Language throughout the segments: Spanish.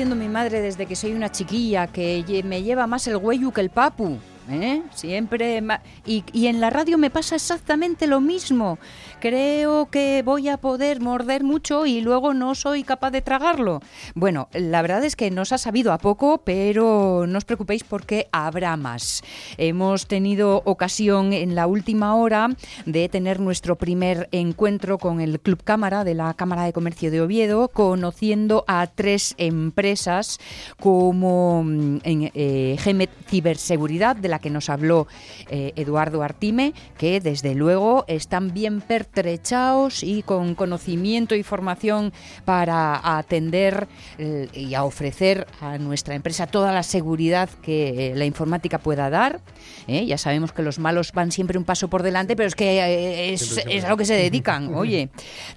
Diciendo mi madre desde que soy una chiquilla, que me lleva más el güeyu que el papu. ¿eh? Siempre. Y, y en la radio me pasa exactamente lo mismo. Creo que voy a poder morder mucho y luego no soy capaz de tragarlo. Bueno, la verdad es que nos ha sabido a poco, pero no os preocupéis porque habrá más. Hemos tenido ocasión en la última hora de tener nuestro primer encuentro con el Club Cámara de la Cámara de Comercio de Oviedo, conociendo a tres empresas como mm, en, eh, Gemet Ciberseguridad, de la que nos habló eh, Eduardo Artime, que desde luego están bien pertrechados y con conocimiento y formación para atender eh, y a ofrecer a nuestra empresa toda la seguridad que eh, la informática pueda dar. ¿eh? Ya sabemos que los malos van siempre un paso por delante, pero es que es, a lo que se dedican. Oye,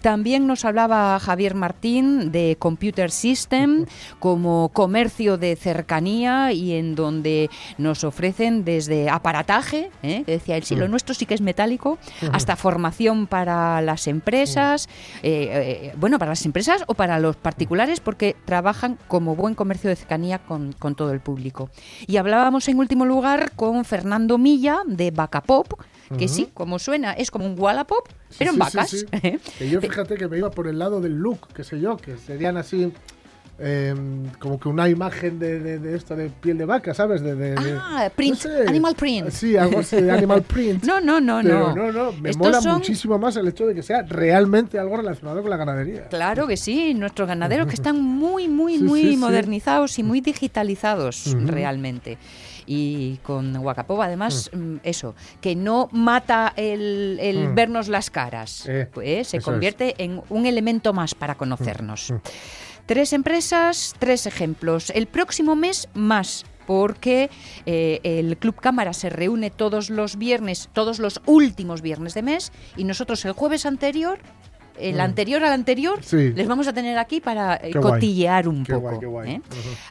también nos hablaba Javier Martín de Computer System como comercio de cercanía y en donde nos ofrecen desde aparataje, ¿eh? que decía él, sí, lo nuestro sí que es metálico, hasta formación para las empresas, eh, eh, bueno, para las empresas o para los particulares, porque trabajan como buen comercio de cercanía con, con todo el público. Y hablábamos en último lugar con Fernando Milla de Bacapop, que sí, como suena, es como un Wallapop, pero en sí, vacas. sí. Que yo fíjate que me iba por el lado del look, qué sé yo, que serían así eh, como que una imagen de, de, de esto de piel de vaca, ¿sabes? De, Ah, print, sé. animal print. Sí, algo así de animal print. No, no, no, Pero no. no, no, me Estos mola son- muchísimo más el hecho de que sea realmente algo relacionado con la ganadería. Claro que sí, nuestros ganaderos que están muy, muy, Sí, muy sí, sí. modernizados y muy digitalizados realmente. Y con Huacapop, además, mm, eso, que no mata el, el Mm. vernos las caras, Eh, pues se convierte en un elemento más para conocernos. Mm. Tres empresas, tres ejemplos. El próximo mes, más. Porque eh, el Club Cámara se reúne todos los viernes, todos los últimos viernes de mes, y nosotros el jueves anterior, el Mm. anterior al anterior, Sí. les vamos a tener aquí para eh, guay. cotillear un Qué poco. guay, qué guay. ¿eh?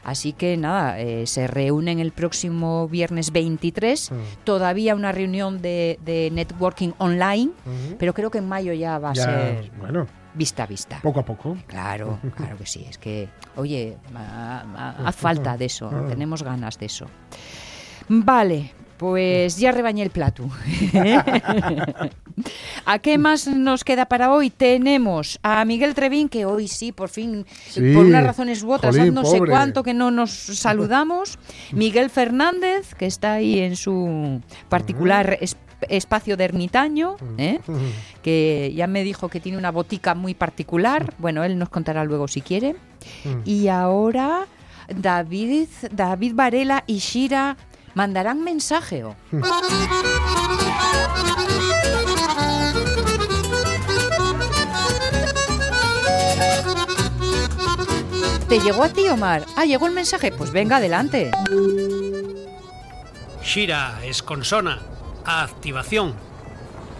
Así que nada, eh, se reúnen el próximo viernes 23. Mm. Todavía una reunión de, de networking online, pero creo que en mayo ya va a Ya, ser bueno, vista a vista. poco a poco. Claro, claro que sí. Es que, oye, haz falta de eso. Tenemos ganas de eso. Vale, pues ya rebañé el plato. ¿A qué más nos queda para hoy? Tenemos a Miguel Trevín, que hoy sí, por fin, Sí. por unas razones u otras, Jolín, no sé cuánto que no nos saludamos. Miguel Fernández, que está ahí en su particular es- espacio de ermitaño, ¿eh? Ujú. que ya me dijo que tiene una botica muy particular. Bueno, él nos contará luego si quiere. Mm. Y ahora David, David Varela y Shira mandarán mensaje. ¿Te llegó a ti, Omar? Ah, llegó el mensaje. Pues venga, adelante. Shira es consona. A activación.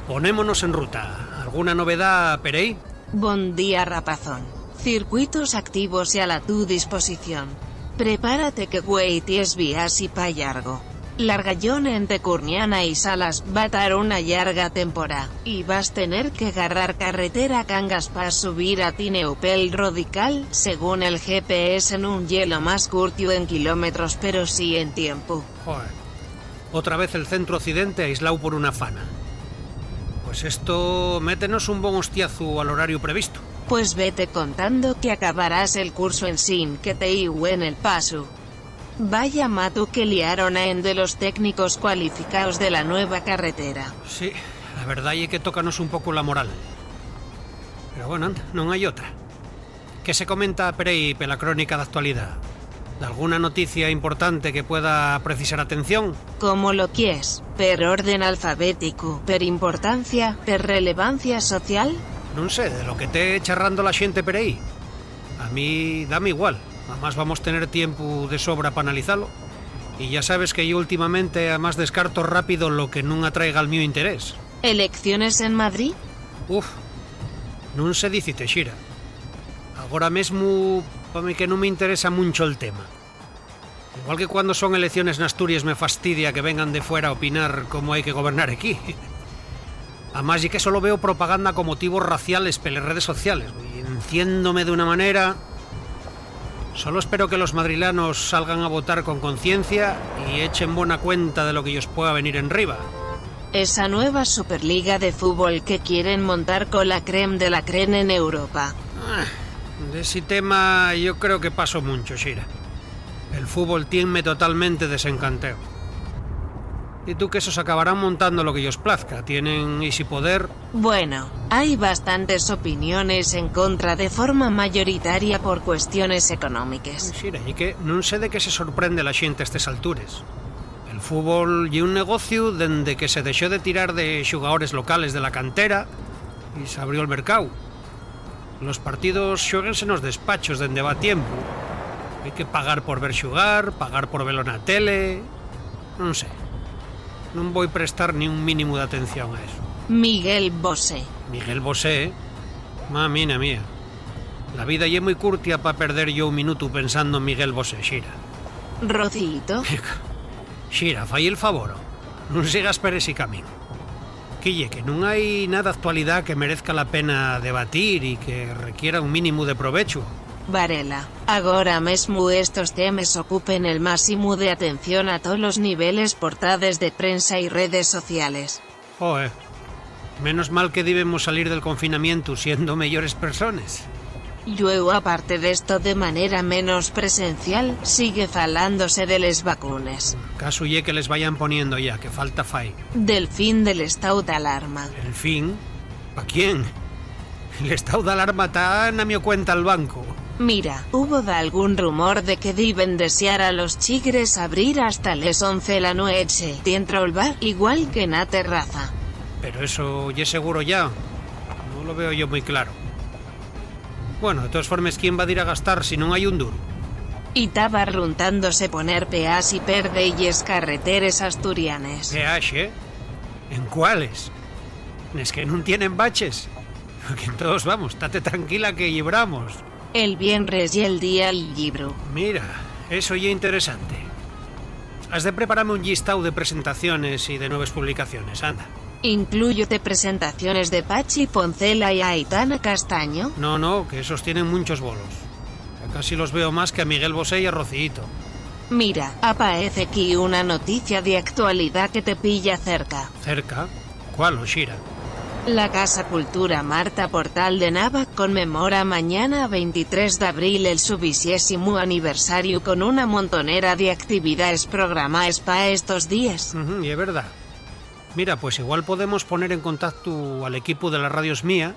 Ponémonos en ruta. ¿Alguna novedad, Perey? Bon día, rapazón. Circuitos activos y a la tu disposición. Prepárate que es vías y pa llargo. Largallón entre Curniana y Salas va a dar una larga temporada, y vas tener que agarrar carretera Cangas para subir a Tineupel Radical, según el GPS en un hielo más curtio en kilómetros pero sí en tiempo. Joder. Otra vez el centro occidente aislado por una fana. Pues esto, métenos un buen hostiazo al horario previsto. Pues vete contando que acabarás el curso en sin que te en el paso. Vaya matu que liaron a en de los técnicos cualificados de la nueva carretera. Sí, la verdad é que tócanos un pouco la moral. Pero bueno, anda, non hai outra. Que se comenta Perei pela crónica da actualidade? Alguna noticia importante que pueda precisar atención? Como lo quieres, per orden alfabético, per importancia, per relevancia social? Non sé, de lo que te charrando la xente Perei. A mí dame igual. Además vamos tener tiempo de sobra para analizarlo. Y ya sabes que yo últimamente además descarto rápido lo que non atraiga al mío interés. ¿Elecciones en Madrid? Uf, non se dice Teixira. Agora mesmo, pame que non me interesa mucho el tema. Igual que cuando son elecciones en Asturias me fastidia que vengan de fuera a opinar cómo hay que gobernar aquí. Además, y que solo veo propaganda con motivos raciales pelas redes sociales. Y enciéndome de una manera... Solo espero que los madrilanos salgan a votar con conciencia y echen buena cuenta de lo que ellos pueda venir en riba. Esa nueva Superliga de fútbol que quieren montar con la creme de la creme en Europa. Ah, de ese tema yo creo que paso mucho, Shira. El fútbol tiene totalmente desencanteo. Y tú que esos acabarán montando lo que ellos plazca. Tienen ese poder. Bueno, hay bastantes opiniones en contra de forma mayoritaria por cuestiones económicas. Shira, y que non sé de que se sorprende la xente a estas alturas. El fútbol y un negocio dende que se dejó de tirar de xugadores locales de la cantera y se abrió el mercado. Los partidos xoguense nos despachos dende va tiempo. Hai que pagar por ver xugar, pagar por velo na tele... Non sei. Non vou prestar ni un mínimo de atención a eso. Miguel Bosé. Miguel Bosé, mamina mía. La vida lle moi curtia para perder yo un minuto pensando en Miguel Bosé, Xira. Rocito. Xira, fai el favor. Non sigas per ese camino. Quille, que non hai nada actualidad que merezca la pena debatir e que requiera un mínimo de provecho. Varela. Agora mesmo estos temas ocupen el máximo de atención a todos los niveles portades de prensa y redes sociales. Joder. Menos mal que debemos salir del confinamiento siendo mejores personas. Luego aparte de esto de manera menos presencial, sigue falándose de les vacunas. Caso ye que les vayan poniendo ya, que falta fai. Del fin del estado de alarma. El fin? ¿Pa quién? El estado de alarma está na mi cuenta al banco. Mira, hubo de algún rumor de que deben desear a los chigres abrir hasta les 11 la noche dentro el bar, igual que na terraza. Pero eso ya seguro ya. No lo veo yo muy claro. Bueno, de todas formas, ¿quién va a ir a gastar si no hay un duro? Y taba runtándose poner peas y perdelles carreteres asturianes. ¿eh? ¿En cuáles? Es que no tienen baches. Porque en todos vamos, estate tranquila que libramos. El viernes y el día el libro. Mira, eso ya interesante. Has de prepararme un listado de presentaciones y de nuevas publicaciones, anda. Incluyete presentaciones de Pachi Poncela y Aitana Castaño. No, no, que esos tienen muchos bolos. Ya casi los veo más que a Miguel Bosé y a Rocito. Mira, aparece aquí una noticia de actualidad que te pilla cerca. ¿Cerca? ¿Cuál, Oshira? La Casa Cultura Marta Portal de Nava conmemora mañana 23 de abril el su vigésimo aniversario con una montonera de actividades programadas para estos días. Ujú, y es verdad. Mira, pues igual podemos poner en contacto al equipo de la Radios Mía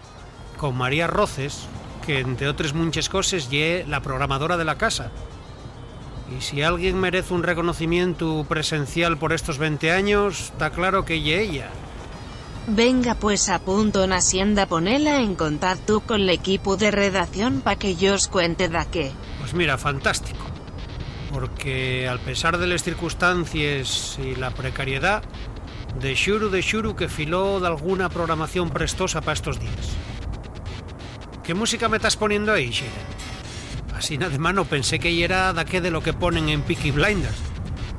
con María Roces, que entre otras muchas cosas ye la programadora de la casa. Y si alguien merece un reconocimiento presencial por estos 20 años, está claro que ye ella. Venga pues a punto en Hacienda ponela en contacto con el equipo de redacción para que yo os cuente da qué. Pues mira, fantástico. Porque al pesar de las circunstancias y la precariedad, de xuro de xuro que filó de alguna programación prestosa para estos días. ¿Qué música me estás poniendo ahí, Shira? Así de mano pensé que era de qué de lo que ponen en Peaky Blinders,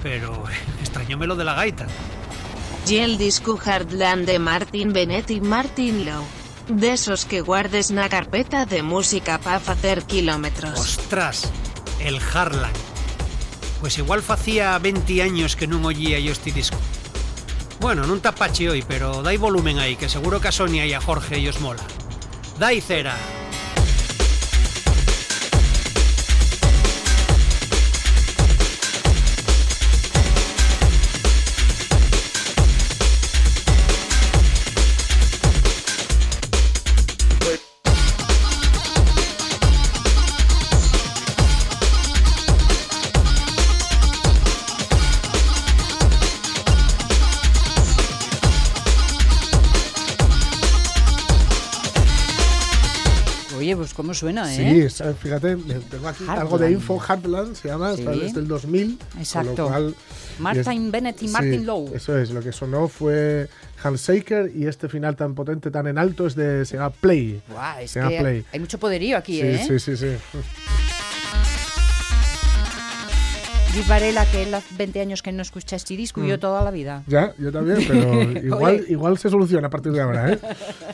pero extrañóme lo de la gaita. Y el disco Hardland de Martin Bennett y Martin Lowe. De esos que guardes na carpeta de música para hacer kilómetros. Ostras, el Harlan. Pues igual facía 20 años que non oía yo este disco. Bueno, non tapache hoy, pero dai volumen aí, que seguro que a Sonia e a Jorge ellos mola. Dai cera! Cómo suena, Sí, ¿eh? es- fíjate, eh, tengo aquí Heartland. algo de info, Heartland se llama, Sí. desde el 2000. Exacto. Cual, Martin Bennett y sí, Martin Lowe. Eso es, lo que sonó fue Handsaker y este final tan potente, tan en alto, es de, se llama Play. Guau, es se llama que Play. hay mucho poderío aquí, sí, ¿eh? sí, sí, sí. Diz Varela que él hace 20 años que no escucha este disco Mm. yo toda la vida. Ya, yo también, pero igual, igual se soluciona a partir de ahora, ¿eh?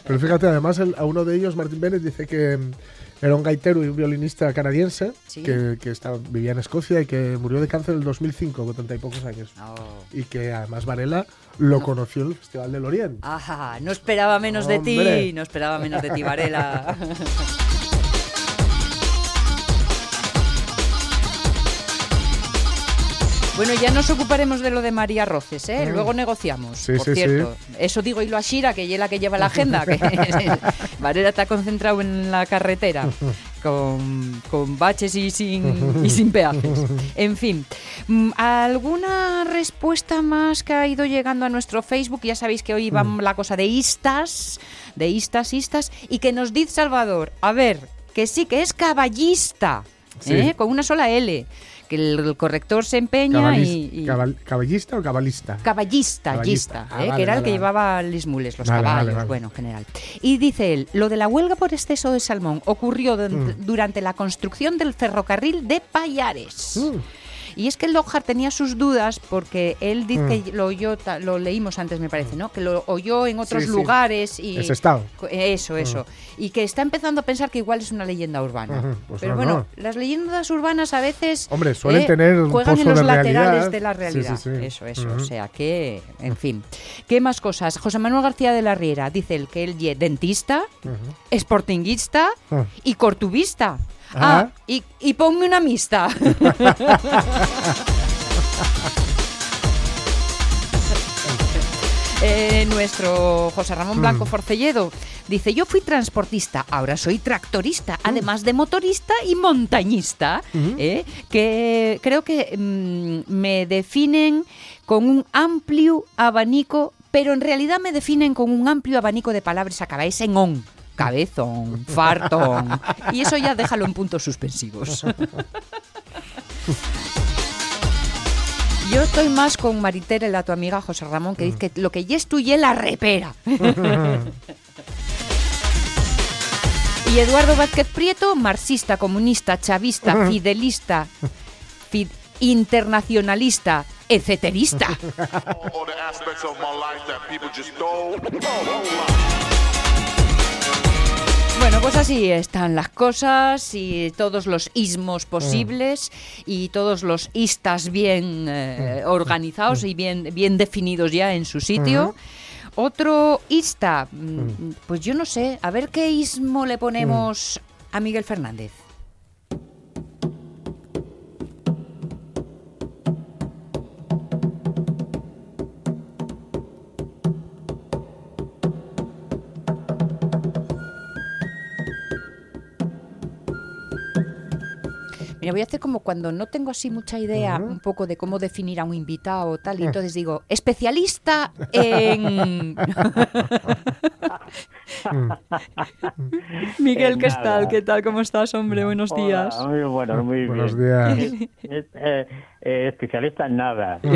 Pero fíjate, además, el- a uno de ellos, Martin Bennett, dice que era un gaitero y un violinista canadiense Sí. que, que estaba, vivía en Escocia y que murió de cáncer en el 2005, con treinta y pocos años. Oh. Y que además Varela lo conoció en el Festival del Oriente. Ajá, no esperaba menos de ti, no esperaba menos de ti, Varela. Bueno, ya nos ocuparemos de lo de María Roces, ¿eh? Luego negociamos. Sí, por sí, cierto. Eso digo y lo a Shira, que es la que lleva la agenda. Que Varela está concentrado en la carretera, con, con baches y sin, y sin peajes. En fin, mm, ¿alguna respuesta más que ha ido llegando a nuestro Facebook? Ya sabéis que hoy va Mm. la cosa de istas, de istas, istas, y que nos dice Salvador, a ver, que sí, que es caballista. ¿eh? con una sola L, que el, corrector se empeña Cabalis- y... y- cabal- ¿Caballista o cabalista? Caballista, Caballista. Ah, ¿eh? vale, que era el que vale. llevaba les mules, los caballos, bueno, en general. Y dice él, lo de la huelga por exceso de salmón ocurrió durante, Mm. durante la construcción del ferrocarril de Payares. Mm. Y es que el Lockhart tenía sus dudas porque él dice Mm. que lo oyó, lo leímos antes me parece, ¿no? Que lo oyó en otros Sí, sí. lugares y Ese estado. Eso, eso. Y que está empezando a pensar que igual es una leyenda urbana. Ujú, pues Pero no, bueno, no. las leyendas urbanas a veces Hombre, suelen eh, tener un juegan en pozo los de laterales realidad. de la realidad. sí. Eso, eso. O sea que, en fin. ¿Qué más cosas? José Manuel García de la Riera dice el que él es dentista, Ujú. sportinguista Ah. y cortubista. Ah. Y, y ponme una mixta. Eh, nuestro José Ramón Blanco Mm. Forcelledo dice, yo fui transportista, ahora soy tractorista, Mm. además de motorista y montañista, Ujú. ¿eh? que creo que mm, me definen con un amplio abanico, pero en realidad me definen con un amplio abanico de palabras acabáis en on. Cabezón, fartón. Y eso ya déjalo en puntos suspensivos. Yo estoy más con Maritere, la tu amiga José Ramón, que dice que lo que ya es tuyo la repera. y Eduardo Vázquez Prieto, marxista, comunista, chavista, fidelista, fi- internacionalista, etcéterista. Bueno, pues así están las cosas y todos los ismos posibles y todos los istas bien eh, organizados y bien, bien definidos ya en su sitio. Otro ista, mm, pues yo no sé, a ver qué ismo le ponemos a Miguel Fernández. Mira, voy a hacer como cuando no tengo así mucha idea un poco de cómo definir a un invitado o tal, y entonces digo, especialista en... Miguel, ¿qué tal? ¿Qué tal? ¿Cómo estás, hombre? Buenos Hola, días. Muy bueno, muy Buenos bien. días. Es, eh, eh, especialista en nada.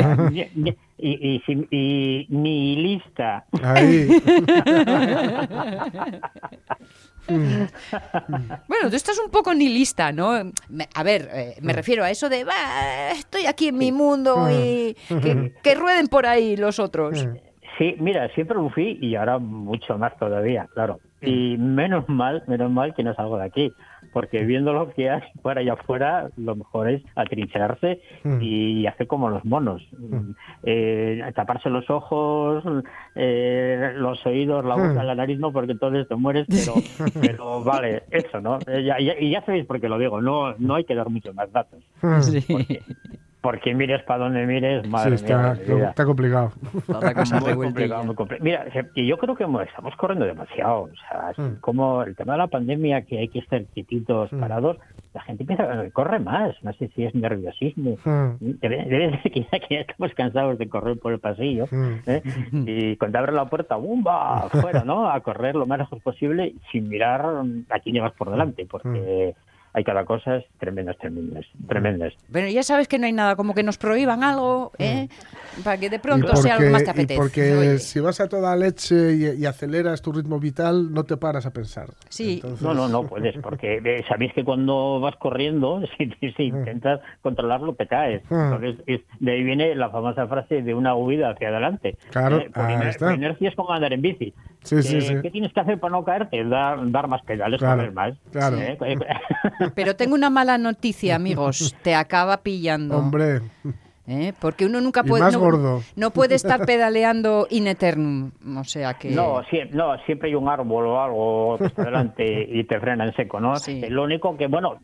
Y, y, y ni lista. Ahí. Bueno, tú estás un poco nihilista, ¿no? A ver, eh, me refiero a eso de, "Bah, estoy aquí en mi mundo y que, que rueden por ahí los otros. Sí, mira, siempre lo fui y ahora mucho más todavía, claro. Y menos mal, menos mal que no salgo de aquí, porque viendo lo que hay fuera y afuera, lo mejor es atrincherarse Mm. y hacer como los monos. Eh, taparse los ojos, eh, los oídos, la boca, Mm. la nariz, no, porque entonces te mueres, pero, pero vale, eso, ¿no? Eh, ya- ya- y ya sabéis por qué lo digo, no, no hay que dar muchos más datos. Sí. Porque, porque mires para donde mires, Sí, madre está, mía. está complicado. Cosa Muy complicado, muy Mira, que yo creo que mo- estamos corriendo demasiado. O sea, es Mm. como el tema de la pandemia, que hay que estar quietitos, Mm. parados, la gente empieza corre más. No sé si es nerviosismo. Mm. Debe, debe ser que ya, que ya estamos cansados de correr por el pasillo. Mm. ¿eh? Y cuando abre la puerta, ¡bumba! Fuera, ¿no? A correr lo más lejos posible sin mirar a quién llevas por delante, porque hay cada cosas tremendas, tremendas, tremendas. Pero ya sabes que no hay nada como que nos prohíban algo, ¿eh? Para que de pronto sea algo más te y apetece. porque Oye, si vas a toda leche y, y aceleras tu ritmo vital, no te paras a pensar. Sí. Entonces- No, no, no puedes, porque eh, sabéis que cuando vas corriendo, si, si intentas controlarlo, te caes. Mm. Entonces, es- de ahí viene la famosa frase de una huida hacia adelante. Claro, Eh, por, ahí iner- está. por inercia es como andar en bici. Sí, sí, Eh, sí. ¿Qué tienes que hacer para no caerte? Dar, dar más pedales, Claro, correr más. claro. Eh, eh, Pero tengo una mala noticia, amigos. Te acaba pillando. Hombre, ¿eh? Porque uno nunca Y puede. más no, gordo. no puede estar pedaleando in eternum. O sea que. No, sie- no, siempre hay un árbol o algo que está delante y te frena en seco, ¿no? Sí. Lo único que, bueno,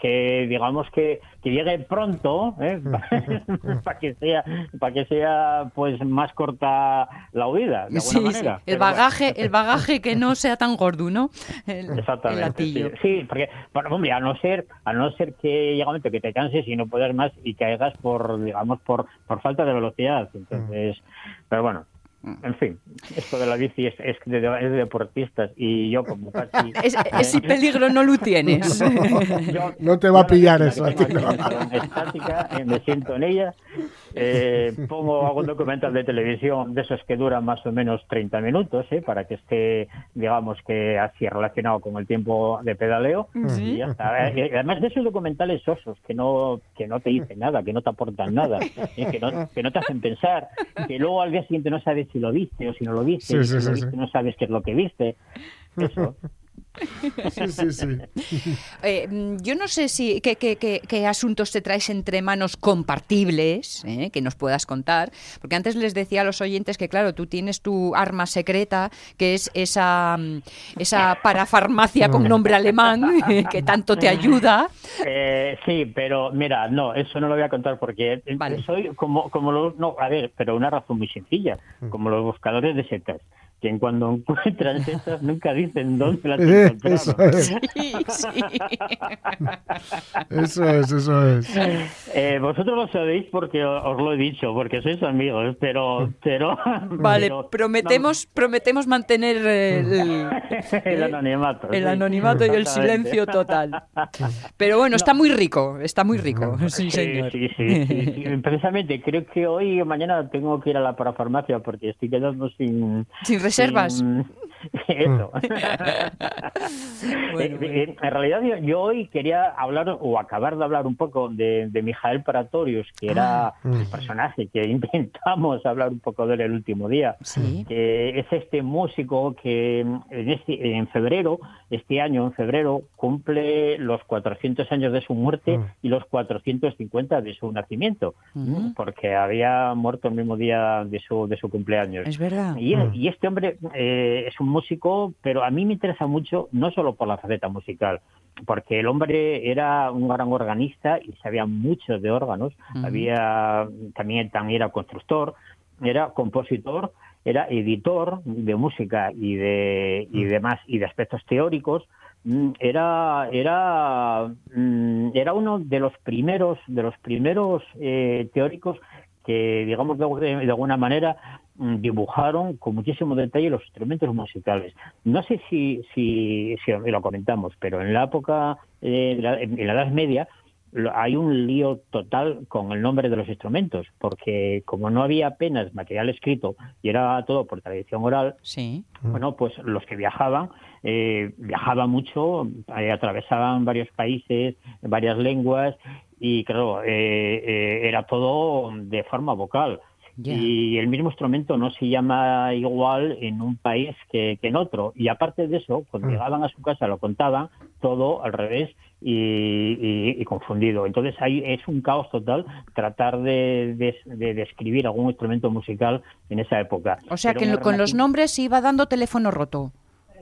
que digamos que, que llegue pronto, ¿eh? para que sea, para que sea, pues más corta la huida, de alguna Sí, sí. manera. El bueno. bagaje, el bagaje que no sea tan gordo, ¿no? El, Exactamente. latillo. Sí, Sí, porque, bueno, hombre, a no ser, a no ser que llega un momento que te canses y no puedas más y caigas por, digamos, por, por falta de velocidad. Entonces, pero bueno. En fin, esto de la bici es, es, de, es de deportistas y yo como casi... Es- ese peligro no lo tienes. Yo- No te va a pillar eso a ti, en salón estática, eh, me siento en ella, eh, pongo algún documental de televisión de esos que duran más o menos 30 minutos, eh, para que esté, digamos que así relacionado con el tiempo de pedaleo, y ya está. Eh, además de esos documentales sosos que no que no te dicen nada, que no te aportan nada, eh, que, no, que no te hacen pensar, que luego al día siguiente no sabes si lo viste o si no lo viste, Sí, y sí, si lo viste no sabes qué es lo que viste. Eso. sí, sí, sí. Eh, mm, yo no sé si qué, qué- qué- qué asuntos te traes entre manos compartibles, eh, que nos puedas contar, porque antes les decía a los oyentes que claro, tú tienes tu arma secreta, que es esa mm, esa parafarmacia con nombre alemán que tanto te ayuda. Eh, sí, pero mira, no, eso no lo voy a contar porque Vale. soy como, como los, no, a ver, pero una razón muy sencilla, como los buscadores de setas, que en cuando encuentran setas nunca dicen dónde las Eh, encontraron. eso es, Sí, sí. eso es, eso es. Eh, vosotros lo sabéis porque os lo he dicho, porque sois amigos, pero, pero, Vale, pero- prometemos prometemos mantener el, el anonimato, el sí. anonimato y el silencio total. Pero bueno, está muy rico, está muy rico, sí, Sí, señor. sí, sí, sí, sí. Precisamente, creo que hoy o mañana tengo que ir a la parafarmacia porque estoy quedando sin... Sin reservas. Eso. Bueno, Eh, eh, en realidad yo, yo hoy quería hablar o acabar de hablar un poco de, de Mijael Pratorius, que era Ah. el personaje que intentamos hablar un poco de él el último día. Sí. Que es este músico que en, este, en febrero, este año en febrero, cumple los 400 años de su muerte Mm. y los 450 de su nacimiento, Ujú. porque había muerto el mismo día de su, de su cumpleaños. Es verdad. Y, Mm. y este hombre eh, es un músico, pero a mí me interesa mucho, no solo por la faceta musical, porque el hombre era un gran organista y sabía mucho de órganos, había también, también era constructor, era compositor, era editor de música y de y demás y de aspectos teóricos. Mm, era era mm, era uno de los primeros de los primeros eh, teóricos que digamos de, de alguna manera dibujaron con muchísimo detalle los instrumentos musicales. No sé si, si, si lo comentamos, pero en la época, eh, la- en la Edad Media, hay un lío total con el nombre de los instrumentos, porque como no había apenas material escrito y era todo por tradición oral, Sí. bueno, pues los que viajaban, eh, viajaban mucho, eh, atravesaban varios países, varias lenguas y claro, eh, eh, era todo de forma vocal. Y el mismo instrumento no se llama igual en un país que, que en otro. Y aparte de eso, cuando Mm. llegaban a su casa lo contaban todo al revés y, y- y confundido. Entonces ahí es un caos total tratar de, de, de describir algún instrumento musical en esa época. O sea que con los nombres se iba dando teléfono roto.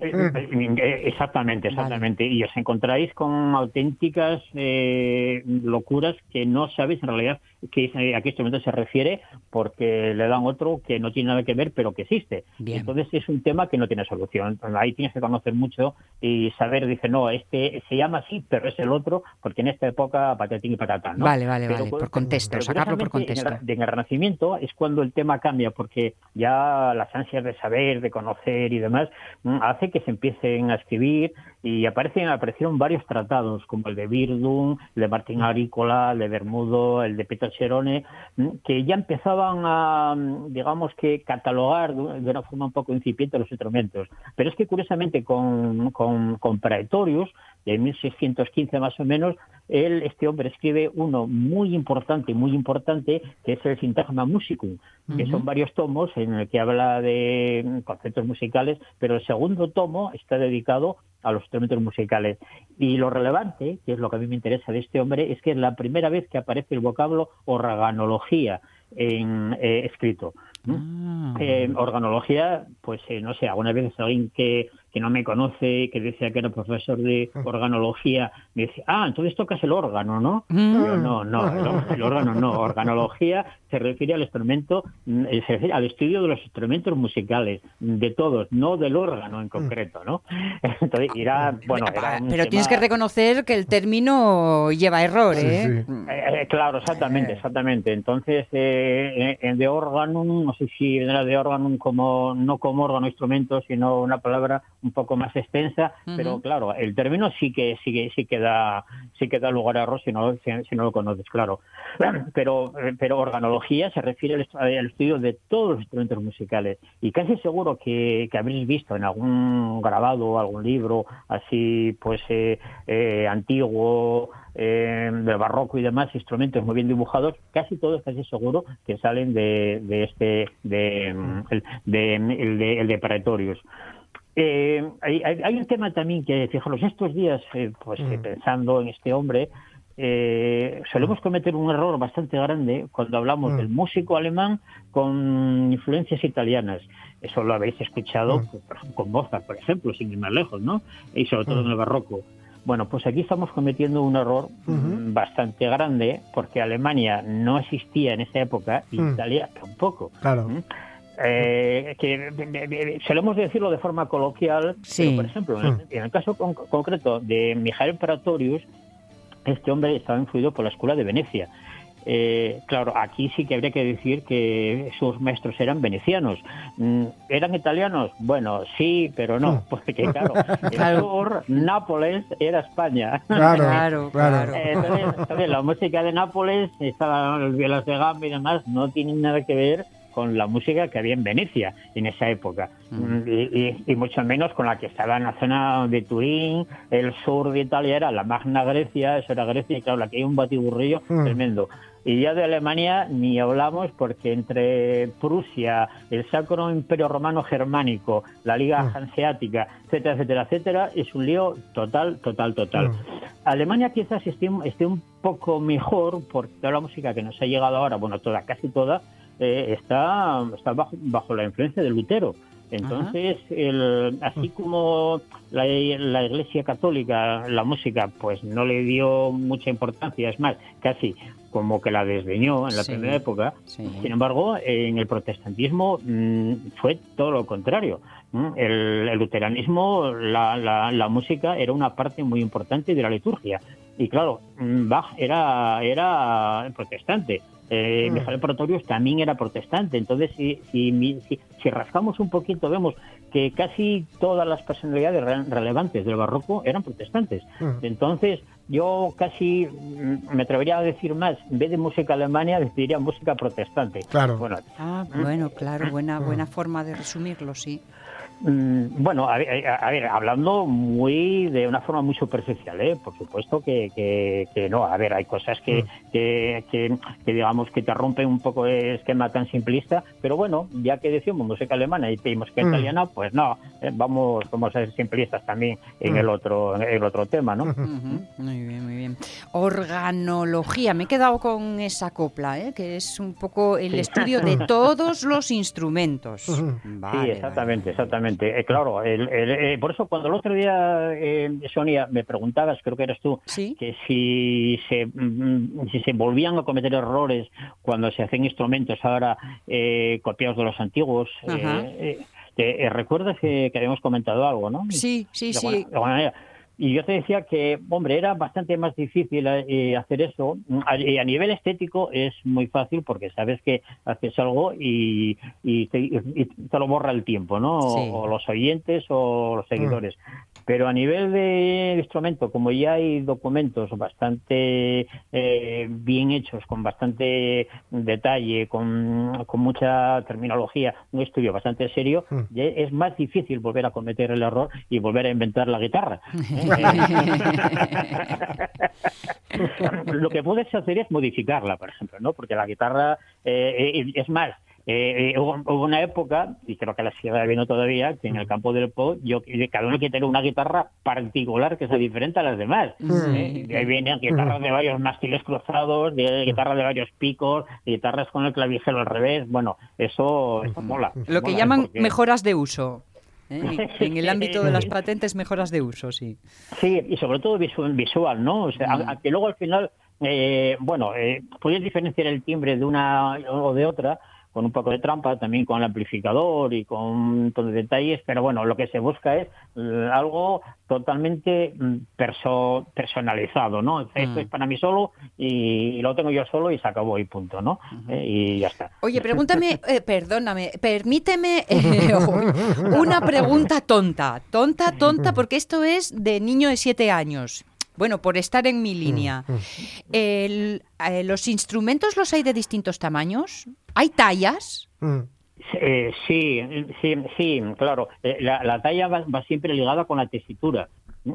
eh, eh, Exactamente, exactamente. Y os encontráis con auténticas eh, locuras que no sabéis en realidad qué, eh, a qué instrumento se refiere porque le dan otro que no tiene nada que ver, pero que existe. Bien. Entonces es un tema que no tiene solución. Ahí tienes que conocer mucho y saber, dice, no, este se llama así, pero es el otro, porque en esta época patatín y patatán. ¿no? Vale, vale, Pero vale, por contexto, sacarlo por contexto. En el, en el Renacimiento es cuando el tema cambia, porque ya las ansias de saber, de conocer y demás, mm, hace que se empiecen a escribir y aparecen, aparecieron varios tratados, como el de Virdum, el de Martín Agrícola, el de Bermudo, el de Peter Cherone, mm, que ya empezaban a, mm, digamos que, catalogar de una forma un poco incipiente los instrumentos. Pero es que, curiosamente, con, con, con Praetorius, de 1615 más o menos, él, este hombre escribe uno muy importante, muy importante, que es el Sintagma Musicum, que son varios tomos en el que habla de mm, conceptos musicales, pero el segundo tomo está dedicado a los instrumentos musicales. Y lo relevante, que es lo que a mí me interesa de este hombre, es que es la primera vez que aparece el vocablo organología en eh, escrito. Ah. Eh, organología, pues eh, no sé, algunas veces alguien que, que no me conoce, que decía que era profesor de organología, me dice, ah, entonces tocas el órgano, ¿no? Mm. Yo, no, no, el, órgano no. Organología se refiere al instrumento, mm, eh, se refiere al estudio de los instrumentos musicales, de todos, no del órgano en concreto, ¿no? Entonces, irá, bueno, era un Pero tienes que reconocer que el término lleva error, ¿eh? sí. eh, eh, claro, exactamente, exactamente. Entonces, eh, eh, de órgano, no sé si vendrá de órgano como no como órgano instrumento, sino una palabra un poco más extensa, pero claro, el término sí que sí que sí que da sí que da lugar a error si no si, si no lo conoces, claro. Pero pero organología se refiere al, estu- al estudio de todos los instrumentos musicales y casi seguro que, que habréis visto en algún grabado, algún libro así pues eh, eh, antiguo eh, del barroco y demás instrumentos muy bien dibujados, casi todos casi seguro que salen de, de este de, mm, de, de, el de Praetorius. Eh, hay, un tema también que, fijaros, estos días, eh, pues eh, Mm. pensando en este hombre, eh, solemos cometer un error bastante grande cuando hablamos Mm. del músico alemán con influencias italianas. Eso lo habéis escuchado Mm. con Mozart, por ejemplo, sin ir más lejos, ¿no? Y sobre todo Mm. en el barroco. Bueno, pues aquí estamos cometiendo un error mm, bastante grande porque Alemania no existía en esa época y Mm. Italia tampoco. Claro. Eh, que de- de- de- solemos decirlo de forma coloquial, Sí. pero por ejemplo, en el, en el caso con- concreto de Mijael Praetorius, este hombre estaba influido por la escuela de Venecia. Eh, claro, aquí sí que habría que decir que sus maestros eran venecianos. Mm, ¿Eran italianos? Bueno, sí, pero no, porque claro, el sur, Nápoles era España. Claro, Claro, claro. Eh, Entonces, entonces, la música de Nápoles, esta, las violas de gamba y demás, no tienen nada que ver con la música que había en Venecia en esa época. Mm, Y, y- y mucho menos con la que estaba en la zona de Turín, el sur de Italia era la Magna Grecia, eso era Grecia, y claro, la que hay un batiburrillo Mm. tremendo. Y ya de Alemania ni hablamos porque entre Prusia, el Sacro Imperio Romano Germánico, la Liga Mm. Hanseática, etcétera, etcétera, etcétera, es un lío total, total, total. Mm. Alemania quizás esté, esté un poco mejor porque toda la música que nos ha llegado ahora, bueno, toda, casi toda, eh, está, está bajo, bajo la influencia de Lutero. Entonces, el- así como la, la Iglesia Católica, la música, pues no le dio mucha importancia, es más, casi como que la desdeñó en la Sí. primera época, Sí. sin embargo, en el protestantismo mm, fue todo lo contrario. Mm, El, el luteranismo, la, la- la música era una parte muy importante de la liturgia. Y claro, mm, Bach era, era protestante. Eh, Mm. También era protestante. Entonces, si, si, mi- si- si rascamos un poquito, vemos que casi todas las personalidades re- relevantes del barroco eran protestantes. Mm. Entonces, yo casi mm, me atrevería a decir más, en vez de música alemania, diría música protestante. Claro. Bueno, Ah, bueno, claro, buena, buena forma de resumirlo, sí. Mm, Bueno, a ver, a- a ver, hablando muy de una forma muy superficial, ¿eh? por supuesto que, que, que no. A ver, hay cosas que, que, que, que digamos que te rompen un poco el esquema tan simplista, pero bueno, ya que decimos música alemana y pedimos que Mm. italiana, pues no, eh, vamos, vamos a ser simplistas también en Mm. el otro, en el otro tema, ¿no? Muy bien, muy bien. Organología, me he quedado con esa copla, ¿eh? que es un poco el Sí. estudio de todos los instrumentos. Vale, sí, exactamente, exactamente. Efectivamente. Eh, claro, el- el- eh, por eso cuando el otro día, eh, Sonia, me preguntabas, creo que eres tú, Sí. que si se, mm, si se volvían a cometer errores cuando se hacen instrumentos ahora eh, copiados de los antiguos. te- ¿Recuerdas que, que habíamos comentado algo, no? Sí, sí, De sí. de. Y yo te decía que, hombre, era bastante más difícil eh, hacer eso. A, y a nivel estético es muy fácil porque sabes que haces algo y, y te, y te lo borra el tiempo, ¿no? Sí. O los oyentes o los seguidores. Pero a nivel de instrumento, como ya hay documentos bastante eh, bien hechos, con bastante detalle, con, con mucha terminología, un estudio bastante serio, ya es más difícil volver a cometer el error y volver a inventar la guitarra. Lo que puedes hacer es modificarla, por ejemplo, ¿no? Porque la guitarra eh, eh, es más. Eh, eh, hubo, hubo una época, y creo que la sigue habiendo todavía, que en el campo del pop, yo, cada uno quiere tener una guitarra particular que sea diferente a las demás. ¿eh? De ahí vienen guitarras de varios mástiles cruzados, de guitarras de varios picos, guitarras con el clavijero al revés. Bueno, eso, eso mola. Lo que mola, llaman porque- mejoras de uso. ¿eh? En el ámbito de las patentes, mejoras de uso, sí. Sí, y sobre todo visual, visual ¿no? O sea, Mm. a- aunque luego al final, eh, bueno, eh, puedes diferenciar el timbre de una o de otra con un poco de trampa, también con el amplificador y con un montón de detalles, pero bueno, lo que se busca es eh, algo totalmente mm, perso- personalizado, ¿no? Esto Mm. es para mí solo y lo tengo yo solo y se acabó y punto, ¿no? Eh, y ya está. Oye, pregúntame, eh, perdóname, permíteme eh, una pregunta tonta, tonta, tonta, porque esto es de niño de siete años. Bueno, por estar en mi línea. El- eh, ¿Los instrumentos los hay de distintos tamaños? ¿Hay tallas? Mm. Eh, sí, sí, sí, claro. Eh, La, la talla va, va siempre ligada con la tesitura.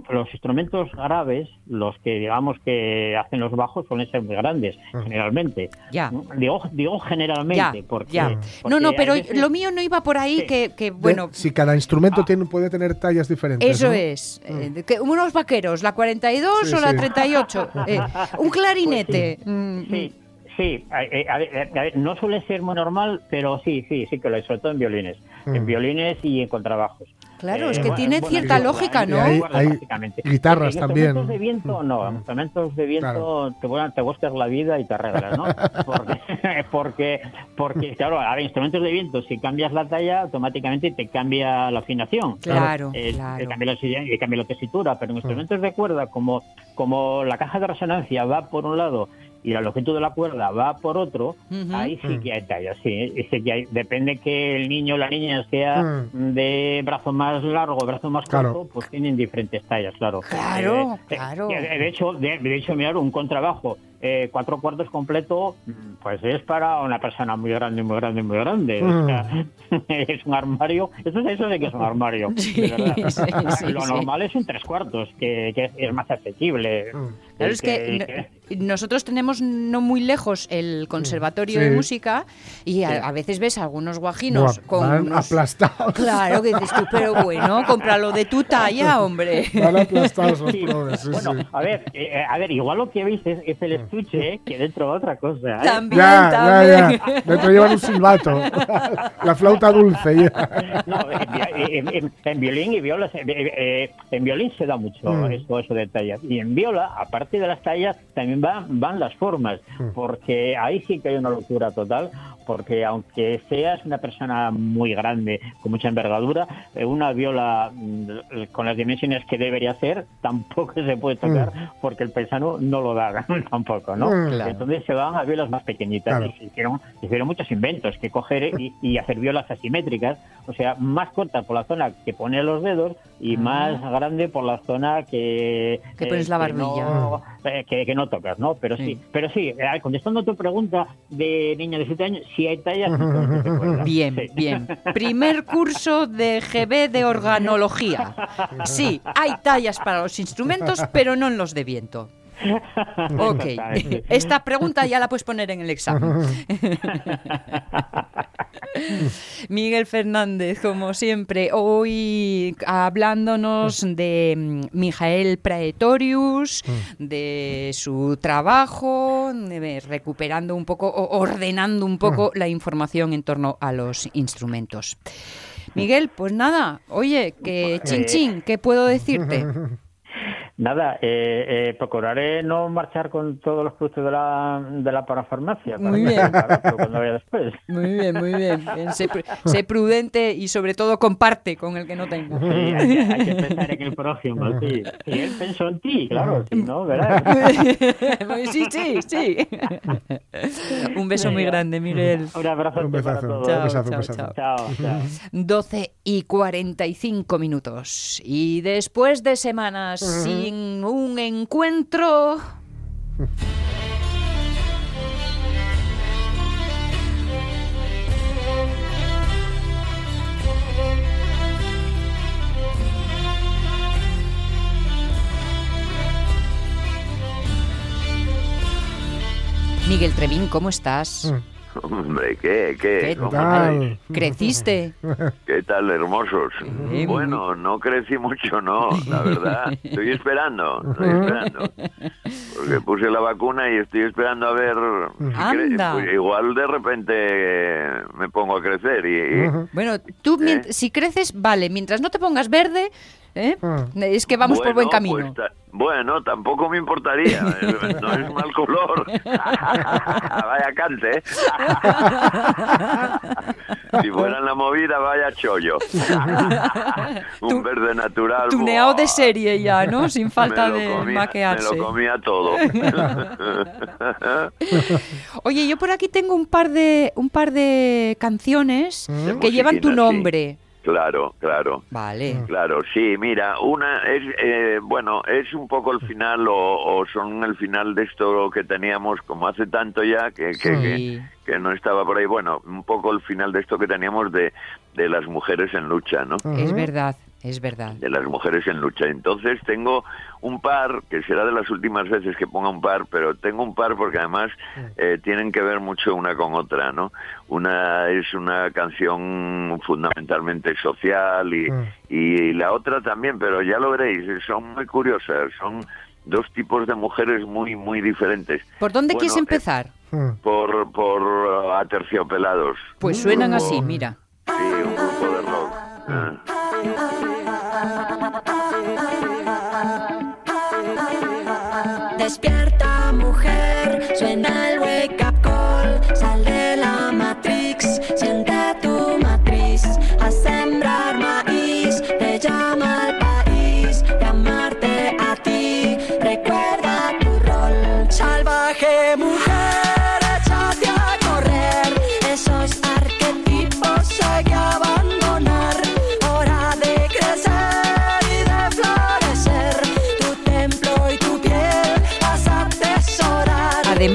Los instrumentos graves, los que digamos que hacen los bajos, suelen ser muy grandes, generalmente. Ya. Digo, digo Ya, generalmente, porque, ya. No, porque no, hay pero veces- lo mío no iba por ahí, Sí. que, que, De- bueno, si cada instrumento tiene, puede tener tallas diferentes. Eso ¿no? es. eh, de que unos vaqueros, la 42 Sí, o la sí. 38. eh, un clarinete. mm, Sí, sí. A, eh, a no suele ser muy normal, pero sí, sí, sí que lo es, sobre todo en violines. En Mm. violines y en contrabajos. Claro, es que bueno, tiene bueno, cierta lógica, ¿no? hay- hay guitarras En también. Instrumentos de viento, no. En instrumentos de viento Claro. te, bu- te buscas la vida y te arreglas, ¿no? Porque, porque, porque, claro, a ver, instrumentos de viento, si cambias la talla, automáticamente te cambia la afinación. Claro, Eh, claro. te cambia la, te cambia la tesitura, pero en instrumentos de cuerda, como, como la caja de resonancia va por un lado y la longitud de la cuerda va por otro, Ujú. ahí sí que hay tallas, sí, sí que hay. Depende que el niño o la niña sea Mm. de brazo más largo, brazo más Claro. corto, pues tienen diferentes tallas, claro. Claro, Eh, claro. eh, De hecho, de, de hecho, mirar un contrabajo eh, cuatro cuartos completo, pues es para una persona muy grande, muy grande, muy grande. O Mm. sea, es un armario. Eso, eso sí que es un armario. de verdad. sí, sí, Lo sí. normal es un tres cuartos, que, que es, es más asequible. Mm. Claro, es que nosotros tenemos no muy lejos el conservatorio de música y a, Sí. a veces ves algunos guajinos con van unos- aplastados. Claro, que dices tú, pero bueno, cómpralo de tu talla, hombre. Van aplastados los Sí. pobres. sí, Bueno, sí. a ver, eh, a ver, igual lo que veis es, es el estuche, eh, que dentro va otra cosa. ¿eh? También, Ya, ya, también. ya. Dentro llevan un silbato. La flauta dulce. ya. No, en, vi- en- en- en violín y viola, se- eh, en violín se da mucho Mm. eso, eso de tallas. Y en viola, aparte de las tallas, también van, van las formas, Mm. porque ahí sí que hay una locura total, porque aunque seas una persona muy grande, con mucha envergadura, eh, una viola mm, con las dimensiones que debería ser, tampoco se puede tocar, porque el paisano no lo da tampoco, ¿no? Mm. Claro. Entonces se van a violas más pequeñitas. Claro. Y se hicieron, se hicieron muchos inventos, que coger y, y hacer violas asimétricas, o sea, más cortas por la zona que pone los dedos y Ah. más grande por la zona que... Que pones la no, eh, que, que no tocas, ¿no? Pero sí, Sí. pero sí, eh, contestando a tu pregunta de niña de 7 años, y. Bien, Sí. bien. Primer curso de GB de organología. Sí, hay tallas para los instrumentos, pero no en los de viento. Ok, esta pregunta ya la puedes poner en el examen. Miguel Fernández, como siempre, hoy hablándonos de mm, Mijael Praetorius, de su trabajo, de- recuperando un poco, o ordenando un poco la información en torno a los instrumentos. Miguel, pues nada, oye, que chin chin, ¿qué puedo decirte? Nada, eh, eh, procuraré no marchar con todos los productos de la, de la parafarmacia. para Muy bien. para cuando vaya después. Muy bien, muy bien. Bien, Sé, sé prudente y sobre todo comparte con el que no tengo. Sí, hay, que, hay que pensar en el próximo, sí. Y él pensó en ti, claro, sí, ¿no? ¿Verdad? Sí, sí, sí. Un beso muy grande, Miguel. Un abrazo Un para besazo. todos. Chao, besazo, un chao, besazo. chao. Chao, chao. 12 y 45 minutos. Y después de semanas sin un encuentro... Miguel Trevín, ¿cómo estás? Hombre, ¿qué? ¿Qué? ¿Qué ¿Cómo tal? ¿Creciste? ¿Qué tal, hermosos? Bueno, no crecí mucho, no, la verdad. Estoy esperando, estoy esperando. Porque puse la vacuna y estoy esperando a ver... Anda. pues igual de repente eh, me pongo a crecer y... y- Bueno, tú ¿Eh? si creces, vale, mientras no te pongas verde, ¿eh? es que vamos por buen Bueno, camino. pues ta- bueno, tampoco me importaría, eh, no es mal color. vaya cante. ¿eh? si fuera en la movida, vaya chollo. Un Tu- verde natural. Tuneado ¡buah! de serie ya, ¿no? Sin falta de comía- maquearse. Me lo comía todo. Oye, yo por aquí tengo un par de un par de canciones que llevan tu sí. Claro, claro. Vale. Claro, sí, mira, una es, eh, bueno, es un poco el final o, o son el final de esto que teníamos como hace tanto ya que, que, que no estaba por ahí, bueno, un poco el final de esto que teníamos de, de las mujeres en lucha, ¿no? Es verdad, es verdad. de las mujeres en lucha. Entonces tengo un par, que será de las últimas veces que ponga un par, pero tengo un par porque además eh, tienen que ver mucho una con otra, ¿no? Una es una canción fundamentalmente social y, y la otra también, pero ya lo veréis, son muy curiosas, son dos tipos de mujeres muy, muy diferentes. ¿Por dónde Bueno, quieres eh, empezar? por, por uh, aterciopelados. Pues suenan grupo- así, mira. Sí, un grupo de rock. Ah. Despierta suena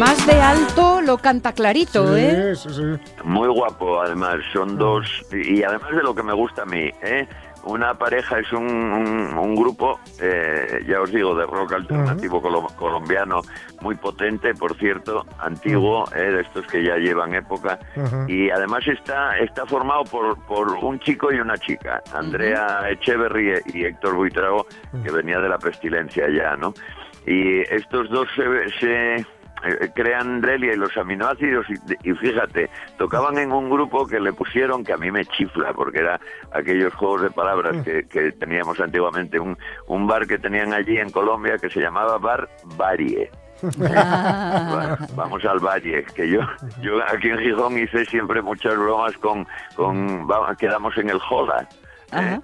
Además de alto, lo canta clarito, ¿eh? Sí, sí, sí. Muy guapo, además. Son dos. Y además de lo que me gusta a mí, ¿eh? Una pareja es un, un- un grupo, eh, ya os digo, de rock alternativo colo- colombiano, muy potente, por cierto, antiguo, ¿eh? de estos que ya llevan época. Y además está, está formado por, por un chico y una chica, Andrea Echeverry y Héctor Buitrago, que venía de la pestilencia ya, ¿no? Y estos dos se- se crean Delia y los aminoácidos y, y fíjate, tocaban en un grupo que le pusieron que a mí me chifla porque era aquellos juegos de palabras que, que teníamos antiguamente, un, un bar que tenían allí en Colombia que se llamaba Bar Varie. Va- Vamos al Valle, que yo yo aquí en Gijón hice siempre muchas bromas con, con quedamos en el Joda. ¿eh?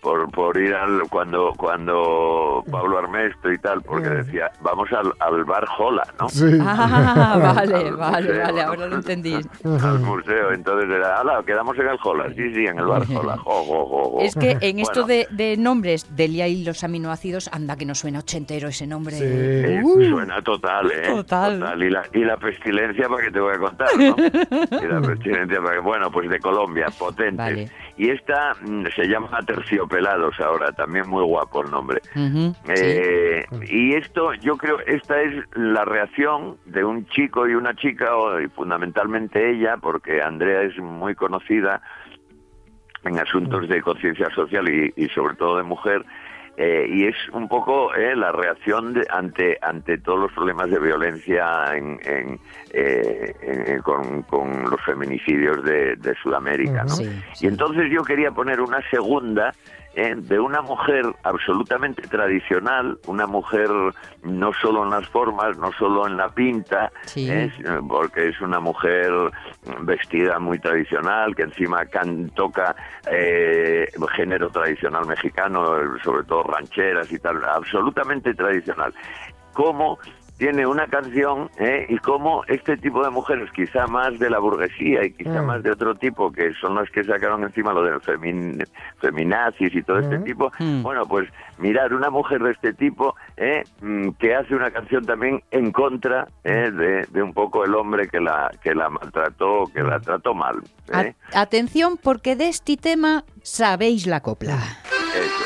Por, por ir al cuando cuando Pablo Armesto y tal, porque decía, vamos al, al bar Jola, ¿no? Sí. Ah, vale, Al vale, museo, vale, ahora lo entendí. Al museo, entonces era, ala, quedamos en el Jola, sí, sí, en el bar Jola, jo, jo, jo, jo". Es que en esto Bueno, de, de nombres, Delia y los aminoácidos, anda que no suena ochentero ese nombre. Sí. eh, Uh, suena total, ¿eh? Total. Y, la, y la pestilencia, ¿para qué te voy a contar, no? Y la pestilencia, para que, bueno, pues de Colombia, potentes. Vale. Y esta mm, se llama Terciopelados ahora, también muy guapo el nombre. Eh, Y esto, yo creo, esta es la reacción de un chico y una chica, o- y fundamentalmente ella, porque Andrea es muy conocida en asuntos de conciencia social y, y sobre todo de mujer, eh, y es un poco eh, la reacción de- ante ante todos los problemas de violencia en, en, eh, en- con, con los feminicidios de, de Sudamérica, ¿no? Sí, Y entonces yo quería poner una segunda eh, de una mujer absolutamente tradicional, una mujer no solo en las formas, no solo en la pinta, Sí. eh, porque es una mujer vestida muy tradicional, que encima can- toca eh, género tradicional mexicano, sobre todo rancheras y tal, absolutamente tradicional. Cómo tiene una canción ¿eh? y cómo este tipo de mujeres, quizá más de la burguesía y quizá Mm. más de otro tipo, que son las que sacaron encima lo del femin, feminazis y todo este Mm. tipo, Mm. bueno, pues mirar una mujer de este tipo ¿eh? Que hace una canción también en contra ¿eh? de, de un poco el hombre que la, que la maltrató, que la trató mal. ¿eh? atención, porque de este tema sabéis la copla. Eso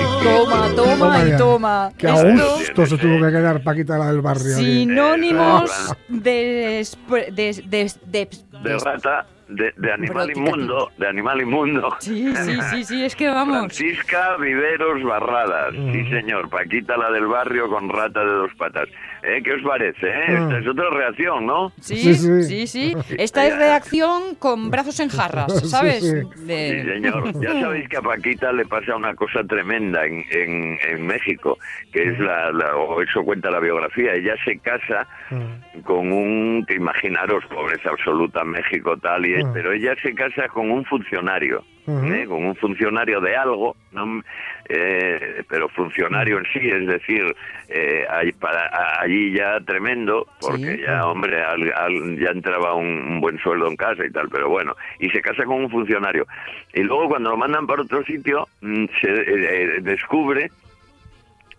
Toma, toma y ya. toma. Esto- gusto se tuvo que quedar Paquita la del barrio. Sinónimos de, de, de- de- De de- rata, de, de animal inmundo, de animal inmundo. Sí, sí, sí, sí, es que vamos. Francisca Viveros Barradas, sí señor, Paquita la del barrio con rata de dos patas. ¿Eh? ¿Qué os parece? eh? Mm. Esta es otra reacción, ¿no? Sí, Sí, sí, sí. sí. Esta es reacción con brazos en jarras, ¿sabes? sí. De- señor. Ya sabéis que a Paquita le pasa una cosa tremenda en, en, en México, que es la, la- o eso cuenta la biografía. Ella se casa Mm. con un, que imaginaros, pobreza absoluta, México tal, y es, Mm. pero ella se casa con un funcionario, ¿eh? con un funcionario de algo, ¿no? Eh, pero funcionario en sí, es decir, eh, para, allí ya tremendo, porque Sí. ya, hombre, al- al- ya entraba un, un buen sueldo en casa y tal, pero bueno, y se casa con un funcionario. Y luego cuando lo mandan para otro sitio, mm, se eh, eh, descubre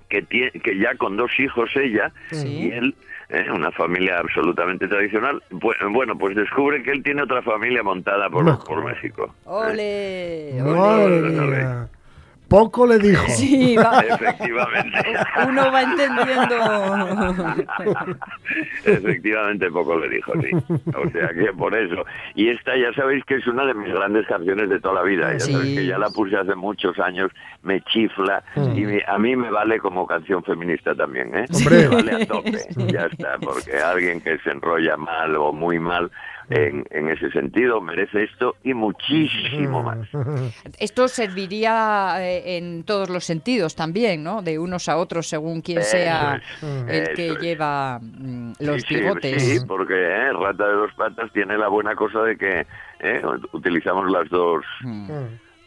que, tie- que ya con dos hijos ella Sí. y él, eh, una familia absolutamente tradicional, bu- bueno, pues descubre que él tiene otra familia montada por, No. por México. ¡Ole! Madre ole. Poco le dijo. Sí, va. Efectivamente. Uno va entendiendo. Efectivamente, poco le dijo, sí. O sea que por eso. Y esta ya sabéis que es una de mis grandes canciones de toda la vida. Ya Sí. sabéis que ya la puse hace muchos años, me chifla Mm. y me- a mí me vale como canción feminista también, ¿eh? Hombre. Me vale a tope, ya está, porque alguien que se enrolla mal o muy mal en, en ese sentido merece esto y muchísimo más. Esto serviría eh, en todos los sentidos también, ¿no? De unos a otros según quien sea es, el que es. lleva mm, los Sí, sí, bigotes. Sí, porque eh, Rata de dos patas tiene la buena cosa de que eh, utilizamos las dos, Mm.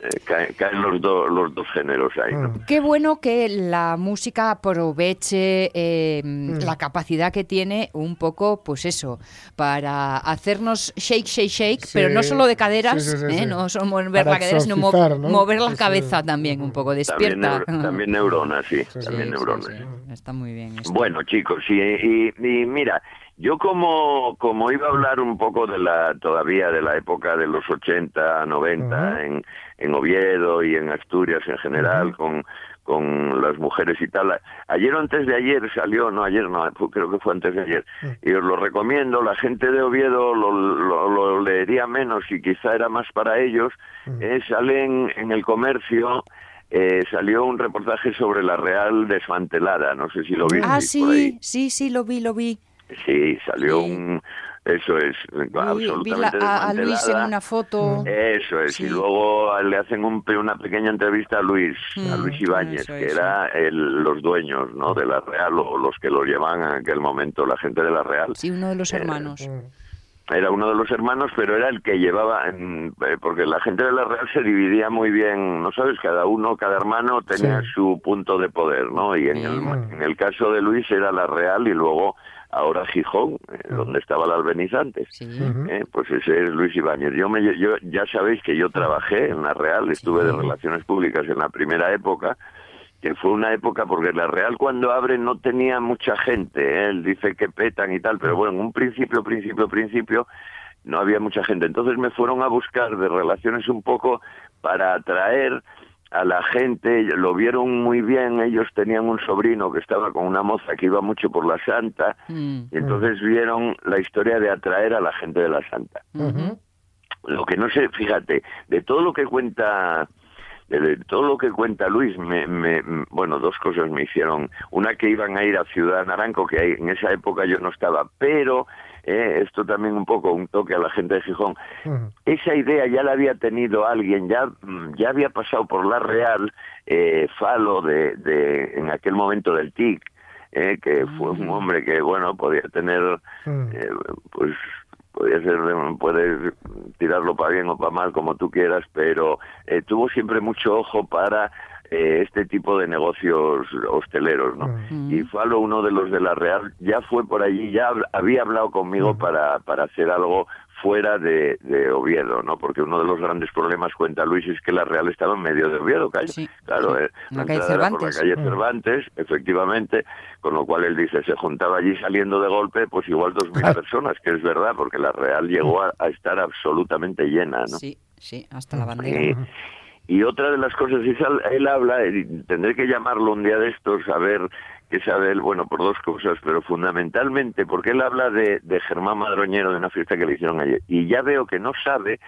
Eh, caen, caen los, dos los dos géneros ahí, ¿no? Mm. Qué bueno que la música aproveche eh, la capacidad que tiene un poco, pues eso, para hacernos shake, shake, shake, Sí, pero no solo de caderas, sí, sí, sí, ¿eh? sí. no solo mover Para la cadera, sino mo- exorcizar, ¿no? mover la Sí, sí. cabeza también un poco, También, despierta. neur- también neuronas, sí, Sí, también neuronas. sí. Está muy bien. esto. Bueno, chicos, y, y- y mira, yo como, como iba a hablar un poco de la todavía de la época de los 80, 90 Ujú. en, en Oviedo y en Asturias en general, con, con las mujeres y tal. Ayer o antes de ayer salió, no ayer, no, creo que fue antes de ayer. Y os lo recomiendo, la gente de Oviedo lo, lo- lo leería menos y quizá era más para ellos. Eh, salen en el comercio, eh, salió un reportaje sobre la Real desmantelada, no sé si lo viste. Ah, sí, sí, sí, lo vi, lo vi. Sí, salió un... Eso es, Vi, absolutamente vi la- a, a Luis en una foto. Eso es, Sí. y luego le hacen un una pequeña entrevista a Luis, a Mm, Luis Ibáñez, eso, que eso. era el- los dueños ¿no? de la Real, o los que lo llevan en aquel momento, la gente de la Real. Sí, uno de los Eh, hermanos. Era uno de los hermanos, pero era el que llevaba, en- eh, porque la gente de la Real se dividía muy bien, ¿no sabes? Cada uno, cada hermano tenía Sí. su punto de poder, ¿no? Y en, el, en el caso de Luis era la Real y luego ahora Gijón, eh, donde estaba la albenizantes. Sí. Eh, pues ese es Luis Ibáñez. Yo, me, yo ya sabéis que yo trabajé en la Real, estuve de relaciones públicas en la primera época, que fue una época porque la Real cuando abre no tenía mucha gente, ¿eh? él dice que petan y tal, pero bueno, en un principio, principio, principio no había mucha gente. Entonces me fueron a buscar de relaciones un poco para atraer a la gente, lo vieron muy bien, ellos tenían un sobrino que estaba con una moza que iba mucho por la Santa, Mm. y entonces vieron la historia de atraer a la gente de la Santa. Lo que no sé, fíjate, de todo lo que cuenta de, todo lo que cuenta Luis, me, me- bueno, dos cosas me hicieron. Una que iban a ir a Ciudad Naranco, que en esa época yo no estaba, pero eh, esto también un poco un toque a la gente de Gijón. Esa idea ya la había tenido alguien, ya, mm, ya había pasado por la Real, eh, Falo, de, de, en aquel momento del TIC, eh, que fue un hombre que, bueno, podía tener, eh, pues, podía ser, de- puedes tirarlo para bien o para mal, como tú quieras, pero eh, tuvo siempre mucho ojo para eh, este tipo de negocios hosteleros, ¿no? Y Falo, uno de los de la Real, ya fue por allí, ya hab- había hablado conmigo para, para hacer algo fuera de, de Oviedo, ¿no? Porque uno de los grandes problemas, cuenta Luis, es que la Real estaba en medio de Oviedo, claro. claro, eh, la calle entrada era por la Cervantes. calle Mm. Cervantes, efectivamente, con lo cual él dice, se juntaba allí saliendo de golpe, pues igual dos mil personas, que es verdad, porque la Real llegó a, a estar absolutamente llena, ¿no? Sí, sí, hasta la bandera. Y otra de las cosas es, él, él habla, y tendré que llamarlo un día de estos a ver qué sabe él, bueno, por dos cosas, pero fundamentalmente porque él habla de, de Germán Madroñero, de una fiesta que le hicieron ayer, y ya veo que no sabe,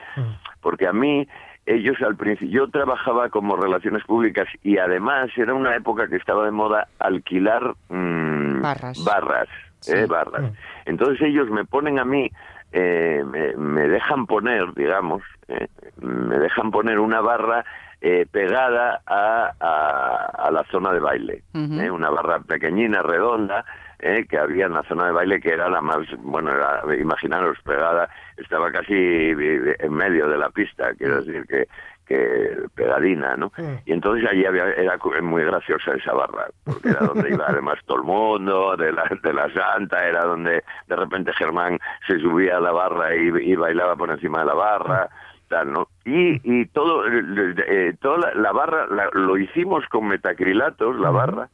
porque a mí ellos al principio, yo trabajaba como relaciones públicas y además era una época que estaba de moda alquilar mm, Barras. barras, eh, barras. Entonces ellos me ponen a mí, eh, me, me dejan poner, digamos, eh, me dejan poner una barra eh, pegada a, a, a la zona de baile, eh, una barra pequeñina, redonda, eh, que había en la zona de baile que era la más, bueno, era, imaginaros, pegada, estaba casi eh, en medio de la pista, quiero decir que que pegadina, ¿no? Y entonces allí había, era muy graciosa esa barra, porque era donde iba además todo el mundo, de la, de la Santa, era donde de repente Germán se subía a la barra y, y bailaba por encima de la barra, tal, ¿no? Y, y todo, eh, toda la, la barra la- lo hicimos con metacrilatos, la barra,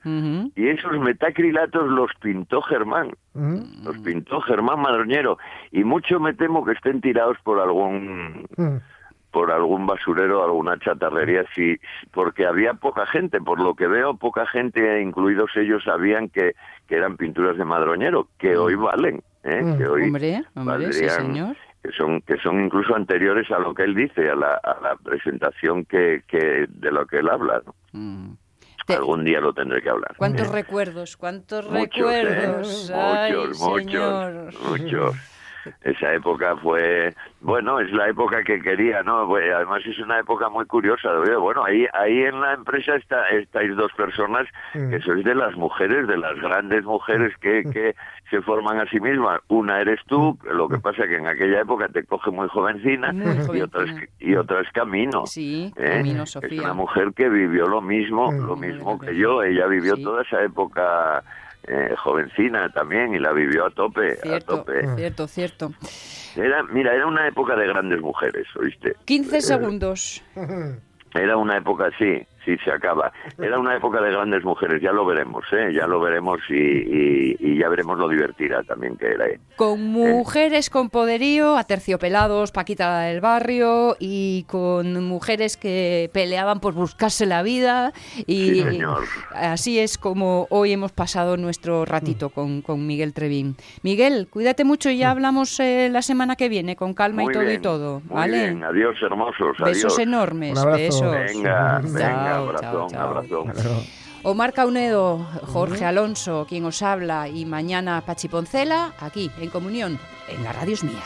y esos metacrilatos los pintó Germán, los pintó Germán Madroñero, y mucho me temo que estén tirados por algún por algún basurero, alguna chatarrería, sí, porque había poca gente, por lo que veo, poca gente, incluidos ellos, sabían que, que eran pinturas de Madroñero, que hoy valen, ¿eh? Mm. que hoy Hombre, hombre, sí, valdrían- señor. que son que son incluso anteriores a lo que él dice, a la, a la presentación que, que de lo que él habla. ¿no? Algún día lo tendré que hablar. Mm. ¿Cuántos ¿eh? recuerdos? ¿Cuántos Muchos, ¿eh? recuerdos? Ay, muchos, señor. muchos, muchos. Esa época fue, bueno, es la época que quería, ¿no? Además es una época muy curiosa. ¿no? Bueno, ahí ahí en la empresa está, estáis dos personas que sois de las mujeres, de las grandes mujeres que, que se forman a sí mismas. Una eres tú, lo que pasa que en aquella época te coge muy jovencina, Muy y otra es, y otra es Camino. Sí, ¿eh? Camino, Es Sofía. una mujer que vivió lo mismo, lo mismo que yo. Ella vivió toda esa época eh, jovencina también y la vivió a tope, a Cierto, tope. cierto, cierto. Era, mira, era una época de grandes mujeres, ¿oíste? 15 segundos. Era una época, sí, sí, se acaba. Era una época de grandes mujeres, ya lo veremos, ¿eh? Ya lo veremos y, y- y ya veremos lo divertida también que era. ¿eh? Con mujeres con poderío, aterciopelados, Paquita del barrio, y con mujeres que peleaban por buscarse la vida. Y Sí, señor. así es como hoy hemos pasado nuestro ratito con, con Miguel Trevín. Miguel, cuídate mucho y ya hablamos eh, la semana que viene con calma Muy y todo bien, y todo. Muy ¿Vale? bien, adiós hermosos, Besos adiós. enormes, Un abrazo. besos. Venga, venga, Chao, abrazón, chao, chao. abrazón. Omar Caunedo, Jorge Alonso, quien os habla, y mañana Pachi Poncela, aquí en Comunión, en la Radio Es Mía.